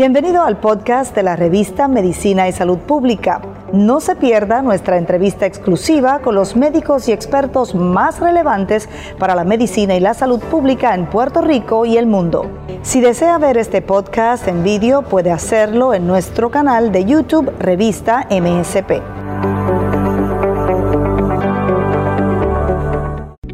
Bienvenido al podcast de la revista Medicina y Salud Pública. No se pierda nuestra entrevista exclusiva con los médicos y expertos más relevantes para la medicina y la salud pública en Puerto Rico y el mundo. Si desea ver este podcast en vídeo, puede hacerlo en nuestro canal de YouTube Revista MSP.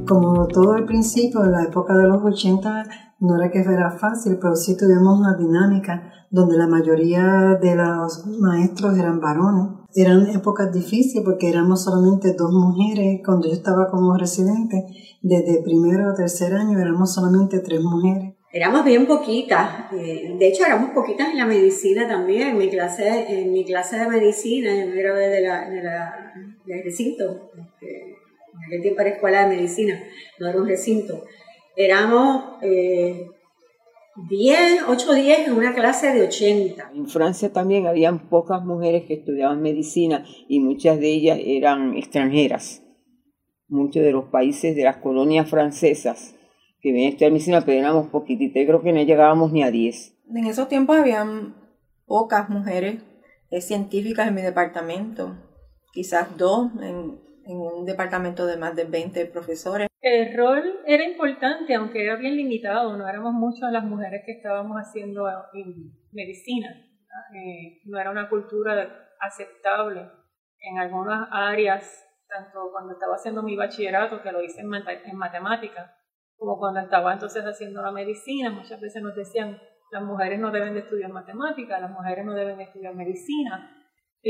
Como todo al principio, en la época de los 80, no era que fuera fácil, pero sí tuvimos una dinámica donde la mayoría de los maestros eran varones. Eran épocas difíciles porque éramos solamente dos mujeres. Cuando yo estaba como residente, desde primero a tercer año éramos solamente tres mujeres. Éramos bien poquitas, eh, de hecho éramos poquitas en la medicina también, en mi clase, en mi clase de medicina, yo me gradué de la, de la, del recinto, este, en aquel tiempo era escuela de medicina, no era un recinto. Éramos eh, 10, 8 10 en una clase de 80. En Francia también habían pocas mujeres que estudiaban medicina y muchas de ellas eran extranjeras. Muchos de los países de las colonias francesas que venían a estudiar medicina, pero éramos poquititas. Yo creo que no llegábamos ni a 10. En esos tiempos habían pocas mujeres eh, científicas en mi departamento, quizás dos en, en un departamento de más de 20 profesores. El rol era importante, aunque era bien limitado, no éramos muchas las mujeres que estábamos haciendo en medicina, eh, no era una cultura aceptable en algunas áreas, tanto cuando estaba haciendo mi bachillerato, que lo hice en, en matemáticas, como cuando estaba entonces haciendo la medicina, muchas veces nos decían, las mujeres no deben de estudiar matemáticas, las mujeres no deben de estudiar medicina,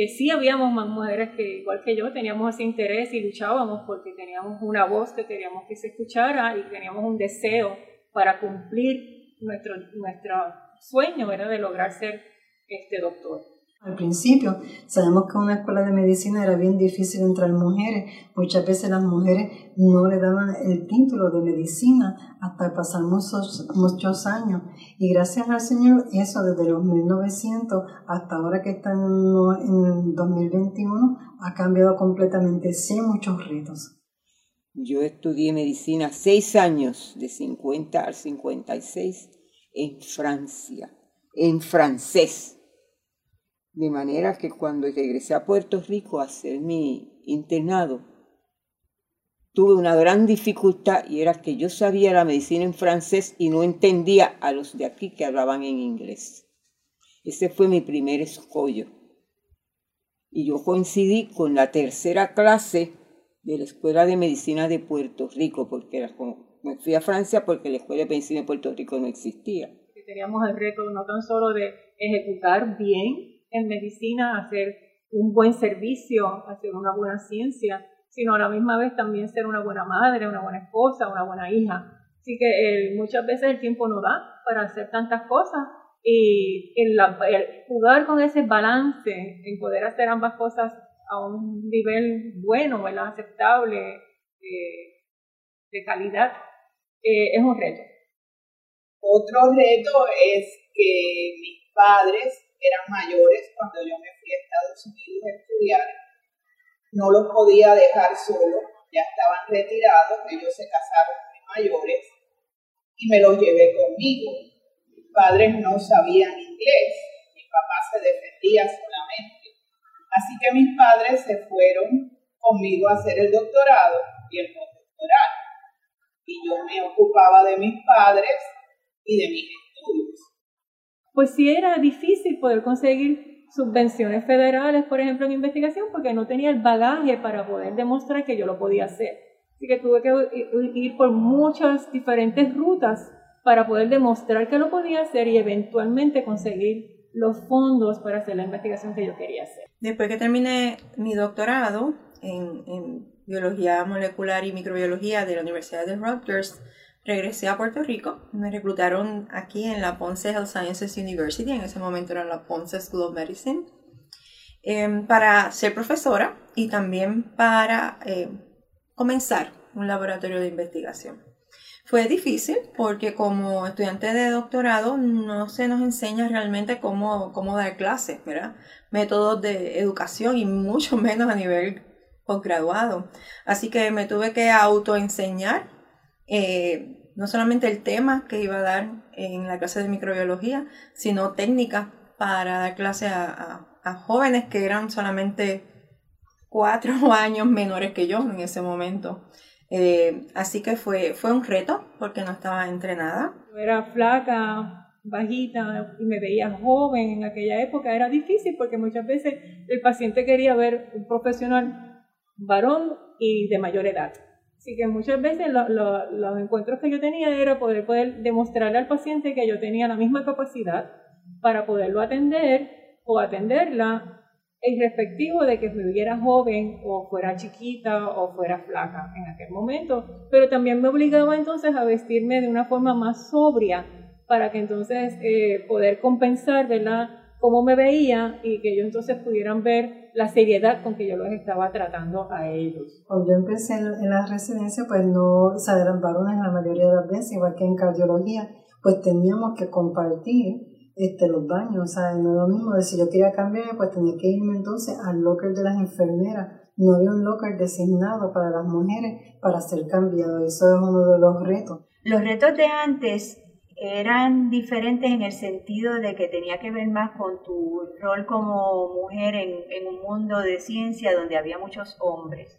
sí habíamos más mujeres que, igual que yo, teníamos ese interés y luchábamos porque teníamos una voz que queríamos que se escuchara y teníamos un deseo para cumplir nuestro, nuestro sueño, era de lograr ser este doctor. Al principio, sabemos que en una escuela de medicina era bien difícil entrar mujeres. Muchas veces las mujeres no le daban el título de medicina hasta pasar muchos, años. Y gracias al Señor, eso desde los 1900 hasta ahora que están en 2021 ha cambiado completamente, sin muchos retos. Yo estudié medicina seis años, de 50 al 56, en Francia, en francés de manera que cuando regresé a Puerto Rico a hacer mi internado, tuve una gran dificultad y era que yo sabía la medicina en francés y no entendía a los de aquí que hablaban en inglés. Ese fue mi primer escollo. Y yo coincidí con la tercera clase de la Escuela de Medicina de Puerto Rico, porque era como, fui a Francia porque la Escuela de Medicina de Puerto Rico no existía. Teníamos el reto no tan solo de ejecutar bien en medicina, hacer un buen servicio, hacer una buena ciencia, sino a la misma vez también ser una buena madre, una buena esposa, una buena hija. Así que muchas veces el tiempo no da para hacer tantas cosas y jugar con ese balance, en poder hacer ambas cosas a un nivel bueno, ¿verdad? aceptable, eh, de calidad, eh, es un reto. Otro reto es que mis padres eran mayores cuando yo me fui a Estados Unidos a estudiar. No los podía dejar solos, ya estaban retirados, ellos se casaron muy mayores y me los llevé conmigo. Mis padres no sabían inglés, mi papá se defendía solamente. Así que mis padres se fueron conmigo a hacer el doctorado y el postdoctorado. Y yo me ocupaba de mis padres y de mis estudios pues sí era difícil poder conseguir subvenciones federales, por ejemplo, en investigación, porque no tenía el bagaje para poder demostrar que yo lo podía hacer. Así que tuve que ir por muchas diferentes rutas para poder demostrar que lo podía hacer y eventualmente conseguir los fondos para hacer la investigación que yo quería hacer. Después que terminé mi doctorado en, en biología molecular y microbiología de la Universidad de Rutgers, regresé a Puerto Rico. Me reclutaron aquí en la Ponce Health Sciences University, en ese momento era la Ponce School of Medicine, em, para ser profesora y también para eh, comenzar un laboratorio de investigación. Fue difícil porque como estudiante de doctorado no se nos enseña realmente cómo, cómo dar clases, ¿verdad? Métodos de educación y mucho menos a nivel posgraduado. Así que me tuve que autoenseñar eh, no solamente el tema que iba a dar en la clase de microbiología, sino técnicas para dar clase a, jóvenes que eran solamente cuatro años menores que yo en ese momento. Eh, así que fue, fue un reto porque no estaba entrenada. Era flaca, bajita y me veía joven en aquella época. Era difícil porque muchas veces el paciente quería ver un profesional varón y de mayor edad. Así que muchas veces los encuentros que yo tenía era poder, poder demostrarle al paciente que yo tenía la misma capacidad para poderlo atender o atenderla irrespectivo de que viviera joven o fuera chiquita o fuera flaca en aquel momento, pero también me obligaba entonces a vestirme de una forma más sobria para que entonces eh, poder compensar, ¿verdad? Cómo me veía y que ellos entonces pudieran ver la seriedad con que yo los estaba tratando a ellos. Cuando yo empecé en, la residencia, pues no, o sea, eran varones la mayoría de las veces, igual que en cardiología, pues teníamos que compartir este, los baños, o sea, no es lo mismo si yo quería cambiar, pues tenía que irme entonces al locker de las enfermeras, no había un locker designado para las mujeres para ser cambiado, eso es uno de los retos. Los retos de antes eran diferentes en el sentido de que tenía que ver más con tu rol como mujer en, un mundo de ciencia donde había muchos hombres.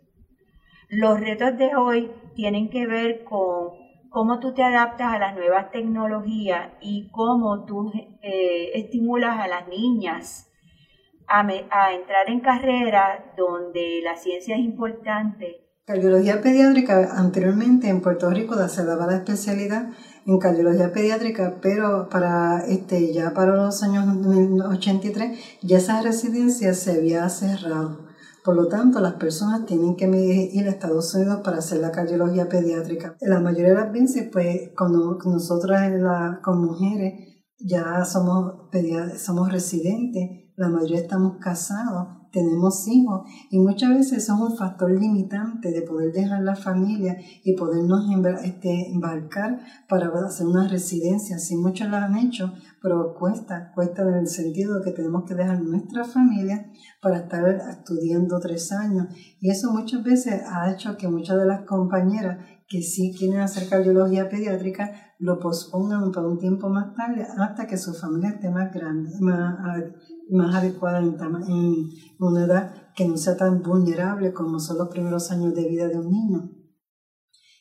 Los retos de hoy tienen que ver con cómo tú te adaptas a las nuevas tecnologías y cómo tú eh, estimulas a las niñas a, a, entrar en carreras donde la ciencia es importante. Cardiología pediátrica, anteriormente en Puerto Rico se daba la especialidad en cardiología pediátrica, pero para este ya para los años 83 ya esa residencia se había cerrado. Por lo tanto, las personas tienen que ir a Estados Unidos para hacer la cardiología pediátrica. La mayoría de las veces, pues, cuando nosotras con mujeres ya somos, somos residentes, la mayoría estamos casados, tenemos hijos y muchas veces es un factor limitante de poder dejar la familia y podernos este, embarcar para hacer una residencia. Sí, muchos lo han hecho, pero cuesta, cuesta en el sentido de que tenemos que dejar nuestra familia para estar estudiando tres años. Y eso muchas veces ha hecho que muchas de las compañeras que sí quieren hacer cardiología pediátrica lo pospongan para un tiempo más tarde hasta que su familia esté más grande, más, más adecuada en, en una edad que no sea tan vulnerable como son los primeros años de vida de un niño.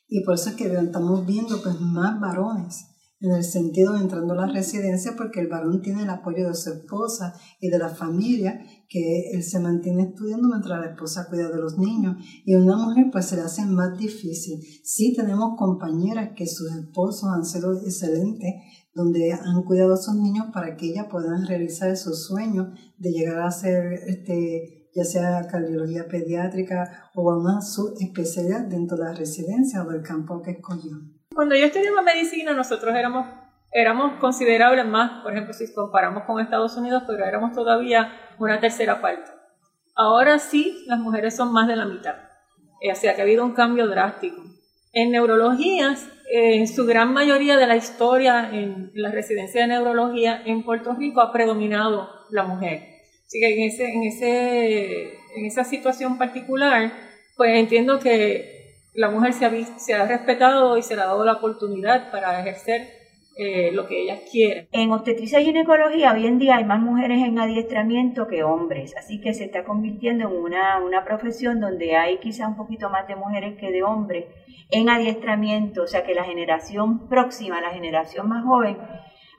Y por eso es que estamos viendo pues más varones en el sentido de entrando a la residencia porque el varón tiene el apoyo de su esposa y de la familia que él se mantiene estudiando mientras la esposa cuida de los niños y a una mujer pues se le hace más difícil. Sí tenemos compañeras que sus esposos han sido excelentes donde han cuidado a sus niños para que ellas puedan realizar sus sueños de llegar a ser este, ya sea cardiología pediátrica o a una subespecialidad dentro de la residencia o del campo que escogió. Cuando yo estudiaba medicina, nosotros éramos, éramos considerables más, por ejemplo, si comparamos con Estados Unidos, pero éramos todavía una tercera parte. Ahora sí, las mujeres son más de la mitad. Eh, o sea que ha habido un cambio drástico. En neurologías, en su gran mayoría de la historia en la residencia de neurología en Puerto Rico ha predominado la mujer. Así que en, ese, en, ese, en esa situación particular, pues entiendo que la mujer se ha, se ha respetado y se le ha dado la oportunidad para ejercer eh, lo que ellas quieren. En obstetricia y ginecología hoy en día hay más mujeres en adiestramiento que hombres, así que se está convirtiendo en una, una profesión donde hay quizá un poquito más de mujeres que de hombres en adiestramiento, o sea que la generación próxima, la generación más joven,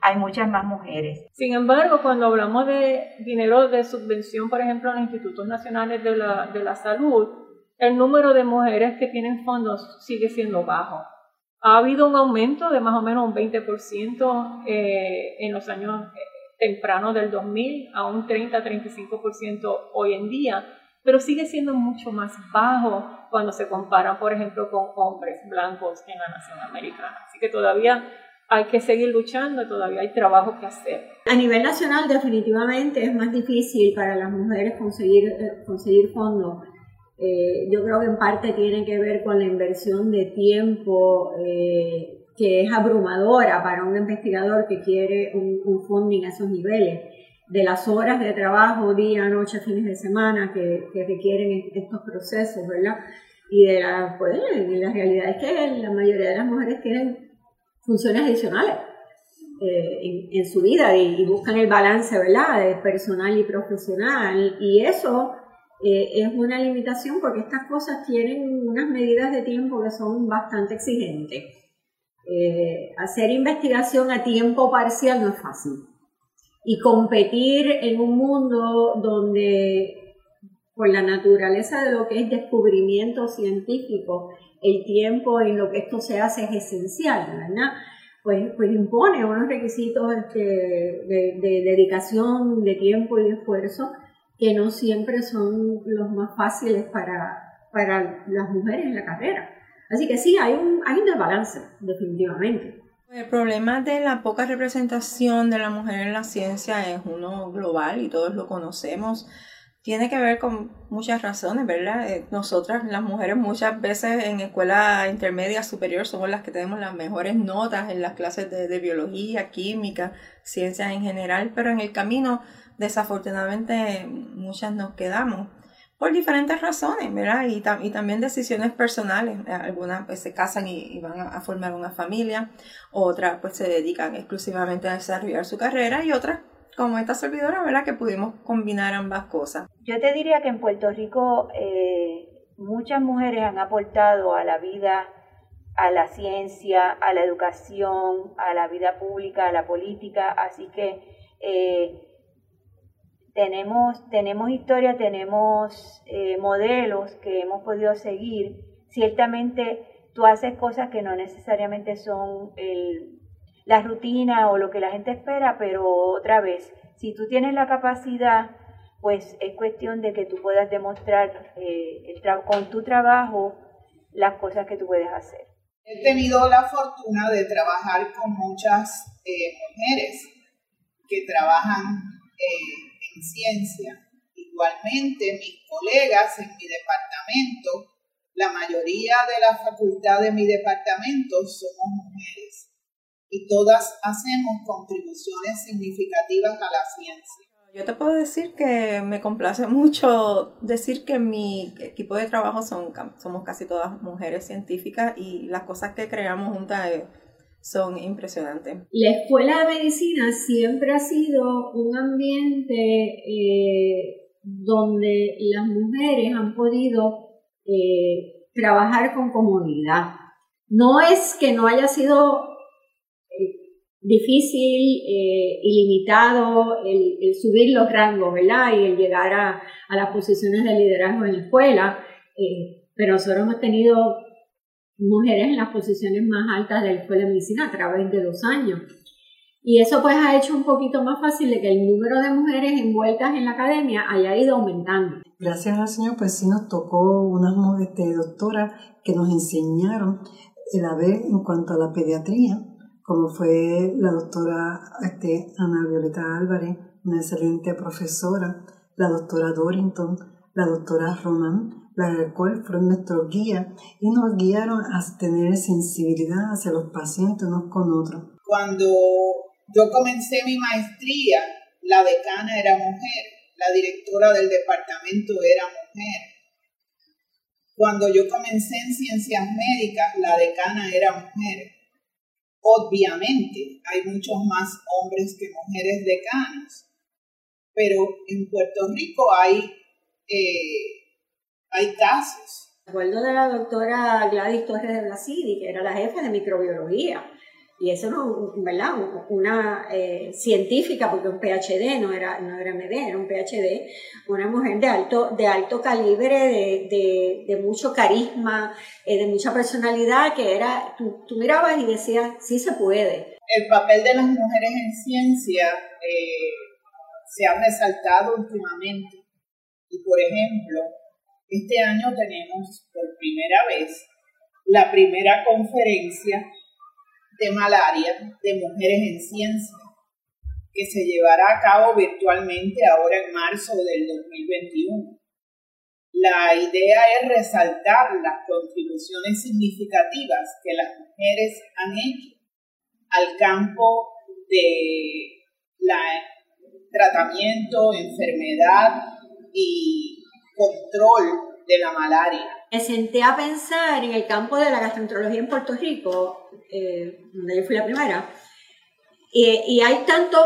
hay muchas más mujeres. Sin embargo, cuando hablamos de dinero de subvención, por ejemplo, en institutos nacionales de la, de la salud, el número de mujeres que tienen fondos sigue siendo bajo. Ha habido un aumento de más o menos un 20% eh, en los años eh, tempranos del 2000 a un 30-35% hoy en día, pero sigue siendo mucho más bajo cuando se compara, por ejemplo, con hombres blancos en la nación americana. Así que todavía hay que seguir luchando, todavía hay trabajo que hacer. A nivel nacional definitivamente es más difícil para las mujeres conseguir, eh, conseguir fondos eh, yo creo que en parte tiene que ver con la inversión de tiempo eh, que es abrumadora para un investigador que quiere un, un, funding a esos niveles, de las horas de trabajo, día, noche, fines de semana que, que requieren estos procesos, ¿verdad? Y de la, pues, la realidad es que la mayoría de las mujeres tienen funciones adicionales eh, en, su vida y, buscan el balance, ¿verdad?, de personal y profesional. Y eso eh, es una limitación porque estas cosas tienen unas medidas de tiempo que son bastante exigentes. Eh, hacer investigación a tiempo parcial no es fácil. Y competir en un mundo donde, por la naturaleza de lo que es descubrimiento científico, el tiempo en lo que esto se hace es esencial, ¿verdad? pues, pues impone unos requisitos este, de, dedicación, de tiempo y de esfuerzo que no siempre son los más fáciles para, para las mujeres en la carrera. Así que sí, hay un, hay un desbalance, definitivamente. El problema de la poca representación de la mujer en la ciencia es uno global y todos lo conocemos tiene que ver con muchas razones, ¿verdad? Eh, nosotras, las mujeres, muchas veces en escuela intermedia superior somos las que tenemos las mejores notas en las clases de, biología, química, ciencias en general, pero en el camino, desafortunadamente, muchas nos quedamos por diferentes razones, ¿verdad? Y, y también decisiones personales. Algunas pues se casan y, van a, a, formar una familia, otras pues se dedican exclusivamente a desarrollar su carrera y otras como esta servidora, ¿verdad? Que pudimos combinar ambas cosas. Yo te diría que en Puerto Rico eh, muchas mujeres han aportado a la vida, a la ciencia, a la educación, a la vida pública, a la política, así que eh, tenemos, tenemos historia, tenemos eh, modelos que hemos podido seguir. Ciertamente tú haces cosas que no necesariamente son el, la rutina o lo que la gente espera, pero otra vez, si tú tienes la capacidad, pues es cuestión de que tú puedas demostrar eh, con tu trabajo las cosas que tú puedes hacer. He tenido la fortuna de trabajar con muchas eh, mujeres que trabajan eh, en ciencia. Igualmente, mis colegas en mi departamento, la mayoría de la facultad de mi departamento somos mujeres y todas hacemos contribuciones significativas a la ciencia. Yo te puedo decir que me complace mucho decir que mi equipo de trabajo son, somos casi todas mujeres científicas y las cosas que creamos juntas son impresionantes. La escuela de medicina siempre ha sido un ambiente eh, donde las mujeres han podido eh, trabajar con comunidad. No es que no haya sido difícil, eh, ilimitado el, el, subir los rangos, ¿verdad? Y el llegar a, a las posiciones de liderazgo en la escuela. Eh, pero nosotros hemos tenido mujeres en las posiciones más altas de la escuela de medicina a través de los años. Y eso pues ha hecho un poquito más fácil de que el número de mujeres envueltas en la academia haya ido aumentando. Gracias al Señor, pues sí nos tocó unas este, doctoras que nos enseñaron el haber en cuanto a la pediatría como fue la doctora este, Ana Violeta Álvarez, una excelente profesora, la doctora Dorrington, la doctora Roman, la cual fueron nuestros guías y nos guiaron a tener sensibilidad hacia los pacientes unos con otros. Cuando yo comencé mi maestría, la decana era mujer, la directora del departamento era mujer. Cuando yo comencé en ciencias médicas, la decana era mujer. Obviamente hay muchos más hombres que mujeres decanos, pero en Puerto Rico hay, eh, hay casos. Recuerdo de la doctora Gladys Torres de Blasidi, que era la jefa de microbiología, y eso no, ¿verdad? Una eh, científica, porque un PhD no era, no era MD, era un PhD, una mujer de alto, de alto calibre, de, de, de mucho carisma, eh, de mucha personalidad, que era, tú, tú, mirabas y decías, sí se puede. El papel de las mujeres en ciencia eh, se ha resaltado últimamente. Y por ejemplo, este año tenemos por primera vez la primera conferencia de malaria de mujeres en ciencia, que se llevará a cabo virtualmente ahora en marzo del 2021. La idea es resaltar las contribuciones significativas que las mujeres han hecho al campo de la tratamiento, enfermedad y control de la malaria. Me senté a pensar en el campo de la gastroenterología en Puerto Rico, eh, donde yo fui la primera, Y, y hay tantos,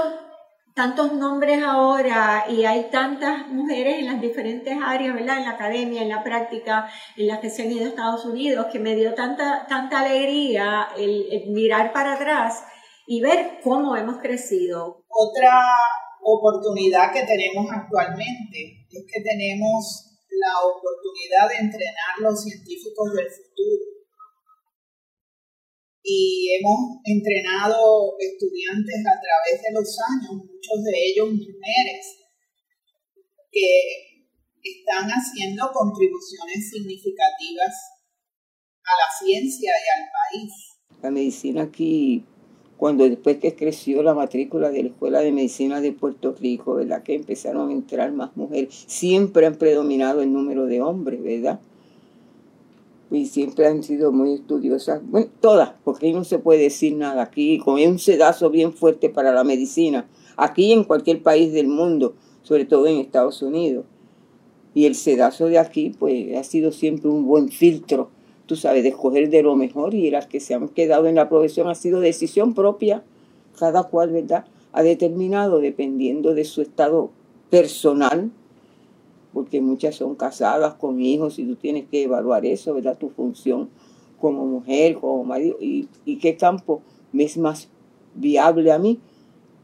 tantos nombres ahora y hay tantas mujeres en las diferentes áreas, ¿verdad? En la academia, en la práctica, en las que se han ido a Estados Unidos, que me dio tanta, tanta alegría el mirar para atrás y ver cómo hemos crecido. Otra oportunidad que tenemos actualmente es que tenemos la oportunidad de entrenar los científicos del futuro. Y hemos entrenado estudiantes a través de los años, muchos de ellos mujeres, que están haciendo contribuciones significativas a la ciencia y al país. La medicina aquí cuando después que creció la matrícula de la Escuela de Medicina de Puerto Rico, ¿verdad? Que empezaron a entrar más mujeres. Siempre han predominado el número de hombres, ¿verdad? Y siempre han sido muy estudiosas. Bueno, todas, porque no se puede decir nada. Aquí, con un sedazo bien fuerte para la medicina. Aquí en cualquier país del mundo, sobre todo en Estados Unidos. Y el sedazo de aquí, pues, ha sido siempre un buen filtro tú sabes, de escoger de lo mejor y las que se han quedado en la profesión ha sido decisión propia, cada cual, ¿verdad? Ha determinado dependiendo de su estado personal, porque muchas son casadas con hijos y tú tienes que evaluar eso, ¿verdad? Tu función como mujer, como marido, y, y qué campo me es más viable a mí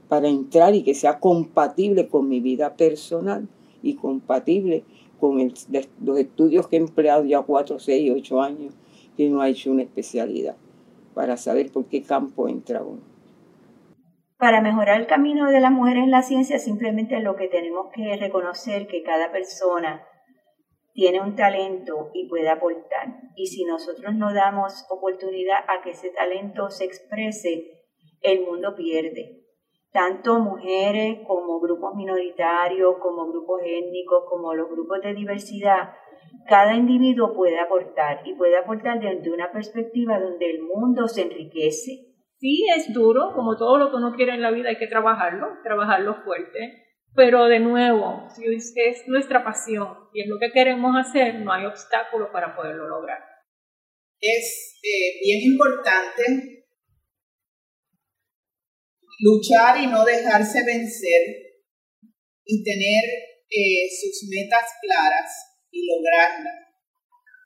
para entrar y que sea compatible con mi vida personal y compatible con los estudios que he empleado ya cuatro, seis, ocho años, que no ha hecho una especialidad para saber por qué campo entra uno. Para mejorar el camino de las mujeres en la ciencia, simplemente lo que tenemos que reconocer que cada persona tiene un talento y puede aportar. Y si nosotros no damos oportunidad a que ese talento se exprese, el mundo pierde tanto mujeres como grupos minoritarios, como grupos étnicos, como los grupos de diversidad, cada individuo puede aportar y puede aportar desde una perspectiva donde el mundo se enriquece. Sí, es duro, como todo lo que uno quiere en la vida hay que trabajarlo, trabajarlo fuerte, pero de nuevo, si es nuestra pasión y es lo que queremos hacer, no hay obstáculo para poderlo lograr. Es eh, bien importante luchar y no dejarse vencer y tener eh, sus metas claras y lograrlas.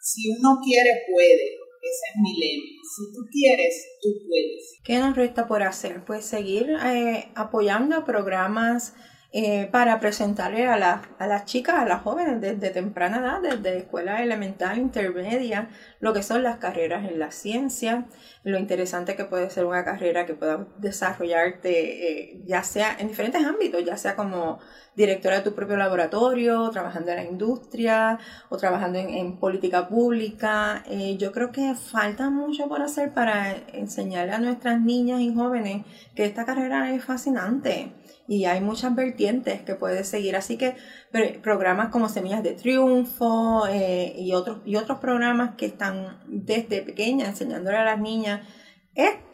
Si uno quiere, puede. Ese es mi lema. Si tú quieres, tú puedes. ¿Qué nos resta por hacer? Pues seguir eh, apoyando programas eh, para presentarle a, a las chicas, a las jóvenes desde temprana edad, desde escuela elemental, intermedia, lo que son las carreras en la ciencia, lo interesante que puede ser una carrera que pueda desarrollarte eh, ya sea en diferentes ámbitos, ya sea como directora de tu propio laboratorio, trabajando en la industria o trabajando en, política pública. Eh, yo creo que falta mucho por hacer para enseñarle a nuestras niñas y jóvenes que esta carrera es fascinante y hay muchas vertientes que puedes seguir. Así que programas como Semillas de Triunfo eh, y, otros, y otros programas que están desde pequeña enseñándole a las niñas.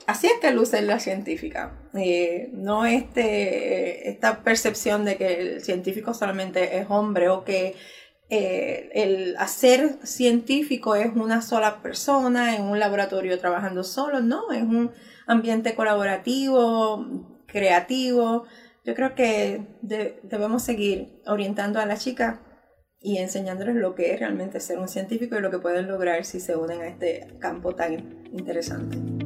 Así es que luce la científica. Eh, no este, esta percepción de que el científico solamente es hombre o que eh, el hacer científico es una sola persona en un laboratorio trabajando solo. No, es un ambiente colaborativo, creativo yo creo que debemos seguir orientando a las chicas y enseñándoles lo que es realmente ser un científico y lo que pueden lograr si se unen a este campo tan interesante.